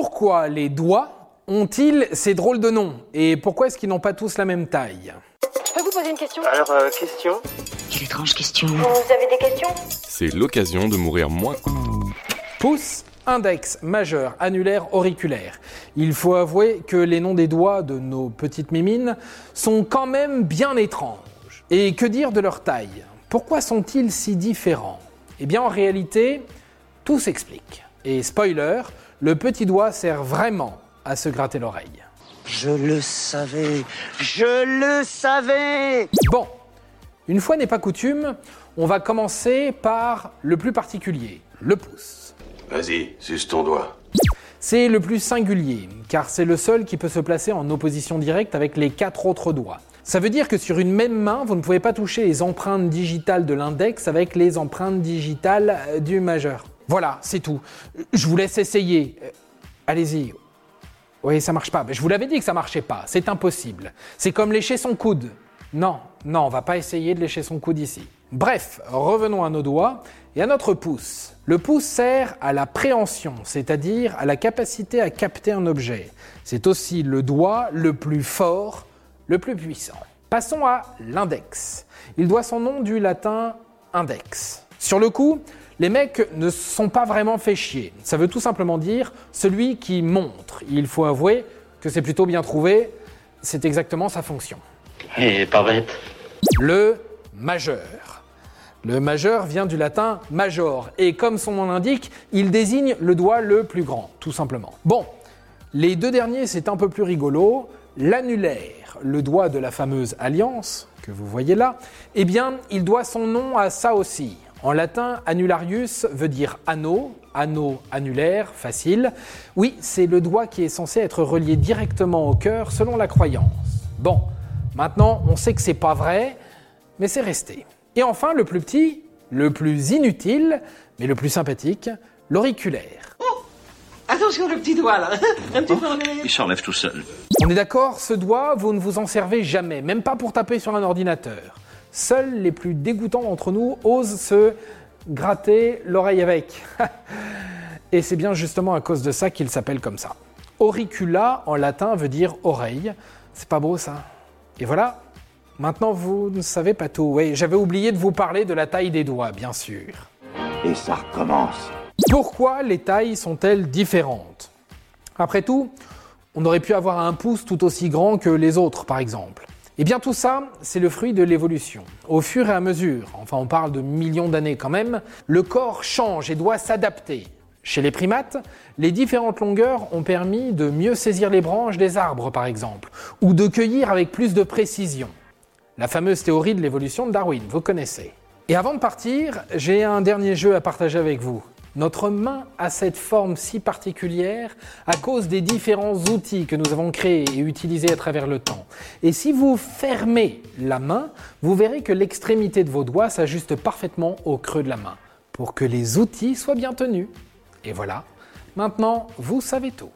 Pourquoi les doigts ont-ils ces drôles de noms Et pourquoi est-ce qu'ils n'ont pas tous la même taille? Je peux vous poser une question? Alors, euh, question? Quelle étrange question. Vous avez des questions? C'est l'occasion de mourir moins. Pouce, index, majeur, annulaire, auriculaire. Il faut avouer que les noms des doigts de nos petites mimines sont quand même bien étranges. Et que dire de leur taille? Pourquoi sont-ils si différents? Eh bien en réalité, tout s'explique. Et spoiler, le petit doigt sert vraiment à se gratter l'oreille. Je le savais Je le savais Bon, une fois n'est pas coutume, on va commencer par le plus particulier, le pouce. Vas-y, suce ton doigt. C'est le plus singulier, car c'est le seul qui peut se placer en opposition directe avec les quatre autres doigts. Ça veut dire que sur une même main, vous ne pouvez pas toucher les empreintes digitales de l'index avec les empreintes digitales euh, du majeur. Voilà, c'est tout. Je vous laisse essayer. Euh, Allez-y. Oui, ça marche pas. Mais je vous l'avais dit que ça marchait pas. C'est impossible. C'est comme lécher son coude. Non, non, on va pas essayer de lécher son coude ici. Bref, revenons à nos doigts et à notre pouce. Le pouce sert à la préhension, c'est-à-dire à la capacité à capter un objet. C'est aussi le doigt le plus fort, le plus puissant. Passons à l'index. Il doit son nom du latin index. Sur le coup, les mecs ne sont pas vraiment fait chier. Ça veut tout simplement dire celui qui montre. Il faut avouer que c'est plutôt bien trouvé. C'est exactement sa fonction. Et pas bête. Le majeur. Le majeur vient du latin major et comme son nom l'indique, il désigne le doigt le plus grand, tout simplement. Bon, les deux derniers c'est un peu plus rigolo. L'annulaire, le doigt de la fameuse alliance que vous voyez là, eh bien, il doit son nom à ça aussi. En latin, annularius veut dire anneau, anneau annulaire, facile. Oui, c'est le doigt qui est censé être relié directement au cœur selon la croyance. Bon, maintenant on sait que c'est pas vrai, mais c'est resté. Et enfin, le plus petit, le plus inutile, mais le plus sympathique, l'auriculaire. Attention le petit doigt là. Un petit peu en arrière. Il s'enlève tout seul. On est d'accord, ce doigt, vous ne vous en servez jamais, même pas pour taper sur un ordinateur. Seuls les plus dégoûtants d'entre nous osent se gratter l'oreille avec. Et c'est bien justement à cause de ça qu'il s'appelle comme ça. Auricula en latin veut dire oreille. C'est pas beau ça Et voilà, maintenant vous ne savez pas tout. Oui, j'avais oublié de vous parler de la taille des doigts, bien sûr. Et ça recommence. Pourquoi les tailles sont-elles différentes? Après tout, on aurait pu avoir un pouce tout aussi grand que les autres, par exemple. Eh bien tout ça, c'est le fruit de l'évolution. Au fur et à mesure, enfin on parle de millions d'années quand même, le corps change et doit s'adapter. Chez les primates, les différentes longueurs ont permis de mieux saisir les branches des arbres par exemple, ou de cueillir avec plus de précision. La fameuse théorie de l'évolution de Darwin, vous connaissez. Et avant de partir, j'ai un dernier jeu à partager avec vous. Notre main a cette forme si particulière à cause des différents outils que nous avons créés et utilisés à travers le temps. Et si vous fermez la main, vous verrez que l'extrémité de vos doigts s'ajuste parfaitement au creux de la main pour que les outils soient bien tenus. Et voilà, maintenant vous savez tout.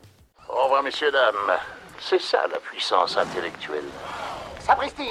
Au revoir, messieurs, dames. C'est ça la puissance intellectuelle. Sapristi